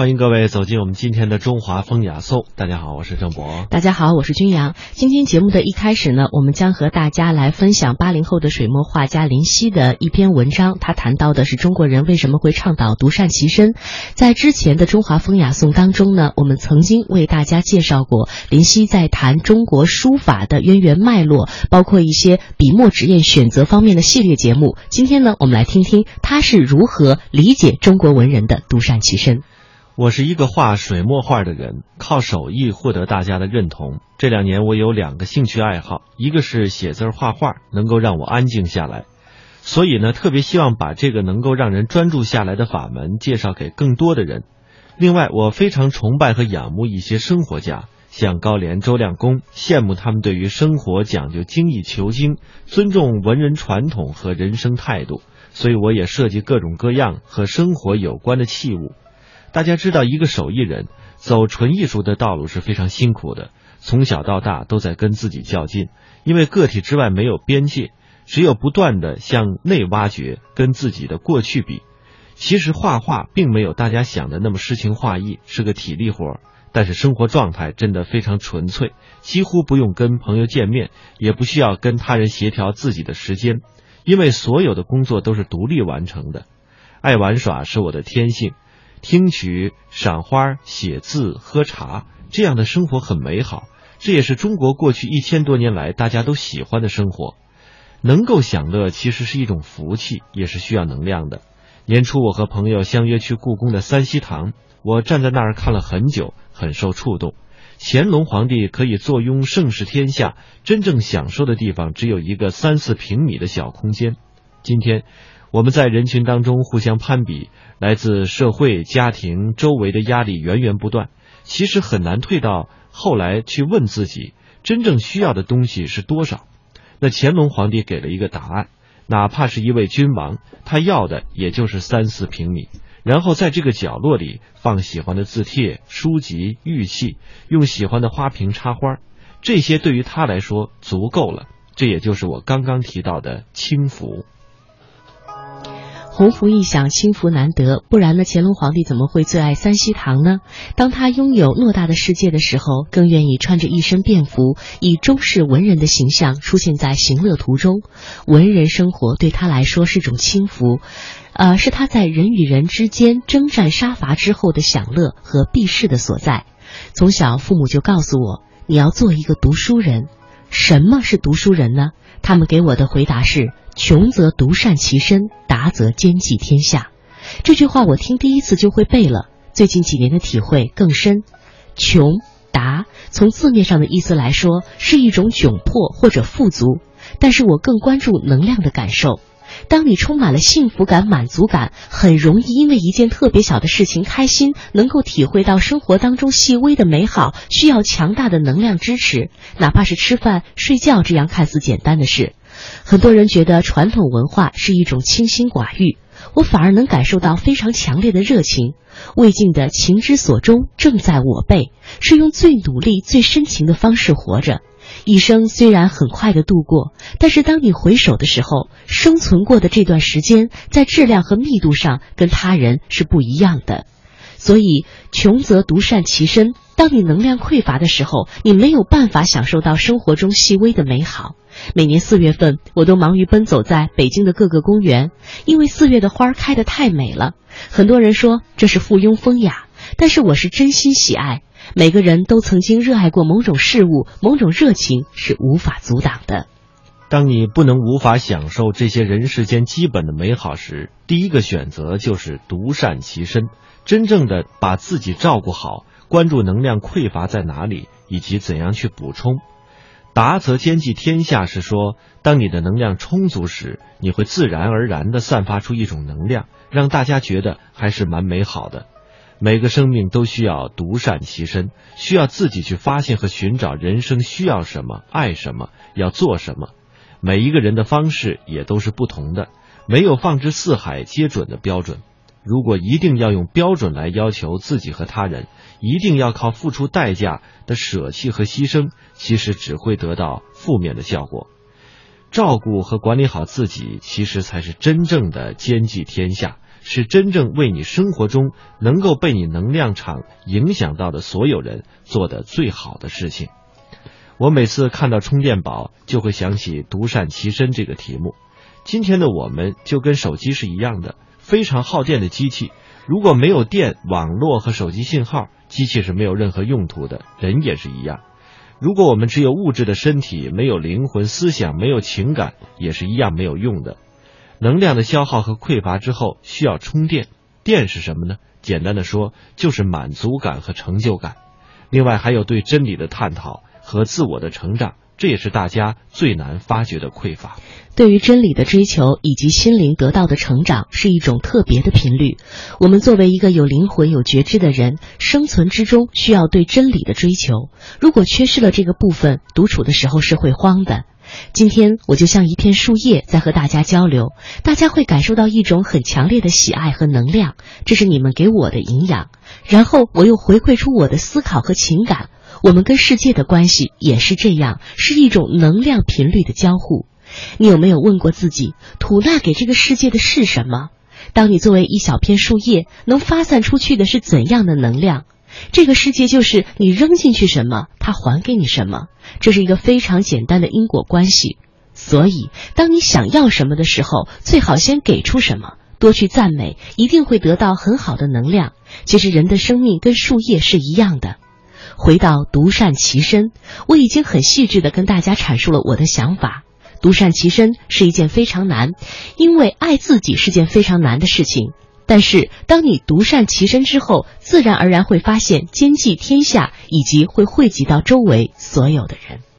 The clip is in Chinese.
欢迎各位走进我们今天的中华风雅颂。大家好，我是郑博。大家好，我是君阳。今天节目的一开始呢，我们将和大家来分享八零后的水墨画家林夕的一篇文章。他谈到的是中国人为什么会倡导独善其身。在之前的中华风雅颂当中呢，我们曾经为大家介绍过林夕在谈中国书法的渊源脉络，包括一些笔墨纸砚选择方面的系列节目。今天呢，我们来听听他是如何理解中国文人的独善其身。我是一个画水墨画的人，靠手艺获得大家的认同。这两年我有两个兴趣爱好，一个是写字画画，能够让我安静下来，所以呢，特别希望把这个能够让人专注下来的法门介绍给更多的人。另外，我非常崇拜和仰慕一些生活家，像高廉、周亮公，羡慕他们对于生活讲究精益求精，尊重文人传统和人生态度。所以，我也设计各种各样和生活有关的器物。大家知道，一个手艺人走纯艺术的道路是非常辛苦的。从小到大都在跟自己较劲，因为个体之外没有边界，只有不断的向内挖掘，跟自己的过去比。其实画画并没有大家想的那么诗情画意，是个体力活儿。但是生活状态真的非常纯粹，几乎不用跟朋友见面，也不需要跟他人协调自己的时间，因为所有的工作都是独立完成的。爱玩耍是我的天性。听曲、赏花、写字、喝茶，这样的生活很美好。这也是中国过去一千多年来大家都喜欢的生活。能够享乐其实是一种福气，也是需要能量的。年初我和朋友相约去故宫的三希堂，我站在那儿看了很久，很受触动。乾隆皇帝可以坐拥盛世天下，真正享受的地方只有一个三四平米的小空间。今天。我们在人群当中互相攀比，来自社会、家庭、周围的压力源源不断。其实很难退到后来去问自己，真正需要的东西是多少。那乾隆皇帝给了一个答案：哪怕是一位君王，他要的也就是三四平米，然后在这个角落里放喜欢的字帖、书籍、玉器，用喜欢的花瓶插花，这些对于他来说足够了。这也就是我刚刚提到的轻浮。鸿福一享，轻福难得，不然呢？乾隆皇帝怎么会最爱三希堂呢？当他拥有偌大的世界的时候，更愿意穿着一身便服，以中式文人的形象出现在行乐途中。文人生活对他来说是种轻福，呃，是他在人与人之间征战杀伐之后的享乐和避世的所在。从小，父母就告诉我，你要做一个读书人。什么是读书人呢？他们给我的回答是。穷则独善其身，达则兼济天下。这句话我听第一次就会背了。最近几年的体会更深。穷达从字面上的意思来说是一种窘迫或者富足，但是我更关注能量的感受。当你充满了幸福感、满足感，很容易因为一件特别小的事情开心，能够体会到生活当中细微的美好，需要强大的能量支持，哪怕是吃饭、睡觉这样看似简单的事。很多人觉得传统文化是一种清心寡欲，我反而能感受到非常强烈的热情。魏晋的情之所钟，正在我辈，是用最努力、最深情的方式活着。一生虽然很快的度过，但是当你回首的时候，生存过的这段时间，在质量和密度上跟他人是不一样的。所以，穷则独善其身。当你能量匮乏的时候，你没有办法享受到生活中细微的美好。每年四月份，我都忙于奔走在北京的各个公园，因为四月的花开得太美了。很多人说这是附庸风雅，但是我是真心喜爱。每个人都曾经热爱过某种事物，某种热情是无法阻挡的。当你不能无法享受这些人世间基本的美好时，第一个选择就是独善其身，真正的把自己照顾好，关注能量匮乏在哪里，以及怎样去补充。达则兼济天下是说，当你的能量充足时，你会自然而然地散发出一种能量，让大家觉得还是蛮美好的。每个生命都需要独善其身，需要自己去发现和寻找人生需要什么、爱什么、要做什么。每一个人的方式也都是不同的，没有放之四海皆准的标准。如果一定要用标准来要求自己和他人，一定要靠付出代价的舍弃和牺牲，其实只会得到负面的效果。照顾和管理好自己，其实才是真正的兼济天下。是真正为你生活中能够被你能量场影响到的所有人做的最好的事情。我每次看到充电宝，就会想起独善其身这个题目。今天的我们就跟手机是一样的，非常耗电的机器。如果没有电、网络和手机信号，机器是没有任何用途的。人也是一样。如果我们只有物质的身体，没有灵魂、思想，没有情感，也是一样没有用的。能量的消耗和匮乏之后，需要充电。电是什么呢？简单的说，就是满足感和成就感。另外，还有对真理的探讨。和自我的成长，这也是大家最难发掘的匮乏。对于真理的追求以及心灵得到的成长，是一种特别的频率。我们作为一个有灵魂、有觉知的人，生存之中需要对真理的追求。如果缺失了这个部分，独处的时候是会慌的。今天我就像一片树叶在和大家交流，大家会感受到一种很强烈的喜爱和能量，这是你们给我的营养。然后我又回馈出我的思考和情感。我们跟世界的关系也是这样，是一种能量频率的交互。你有没有问过自己，吐纳给这个世界的是什么？当你作为一小片树叶，能发散出去的是怎样的能量？这个世界就是你扔进去什么，它还给你什么。这是一个非常简单的因果关系。所以，当你想要什么的时候，最好先给出什么。多去赞美，一定会得到很好的能量。其实，人的生命跟树叶是一样的。回到独善其身，我已经很细致的跟大家阐述了我的想法。独善其身是一件非常难，因为爱自己是件非常难的事情。但是当你独善其身之后，自然而然会发现兼济天下，以及会惠及到周围所有的人。